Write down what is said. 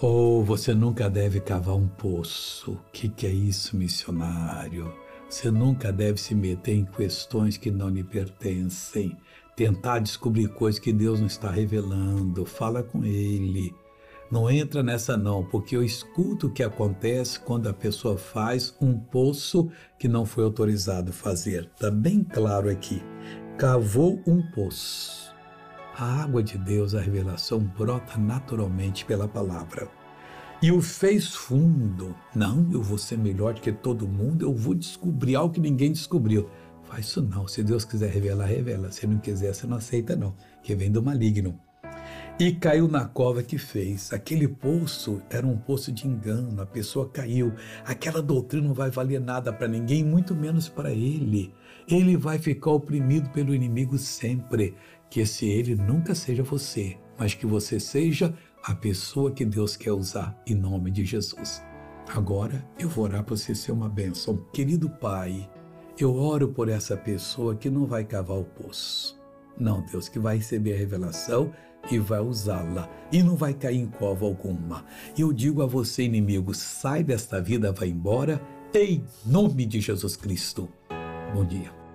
Ou você nunca deve cavar um poço. O que, que é isso, missionário? Você nunca deve se meter em questões que não lhe pertencem. Tentar descobrir coisas que Deus não está revelando. Fala com Ele. Não entra nessa não, porque eu escuto o que acontece quando a pessoa faz um poço que não foi autorizado fazer. Está bem claro aqui. Cavou um poço a água de Deus, a revelação, brota naturalmente pela palavra. E o fez fundo. Não, eu vou ser melhor do que todo mundo, eu vou descobrir algo que ninguém descobriu. Faz isso não. Se Deus quiser revelar, revela. Se não quiser, você não aceita, não. Que vem do maligno e caiu na cova que fez. Aquele poço era um poço de engano, a pessoa caiu. Aquela doutrina não vai valer nada para ninguém, muito menos para ele. Ele vai ficar oprimido pelo inimigo sempre. Que esse ele nunca seja você, mas que você seja a pessoa que Deus quer usar em nome de Jesus. Agora eu vou orar para você ser uma bênção. Querido Pai, eu oro por essa pessoa que não vai cavar o poço. Não, Deus, que vai receber a revelação e vai usá-la e não vai cair em cova alguma. Eu digo a você, inimigo, sai desta vida, vai embora, em nome de Jesus Cristo. Bom dia.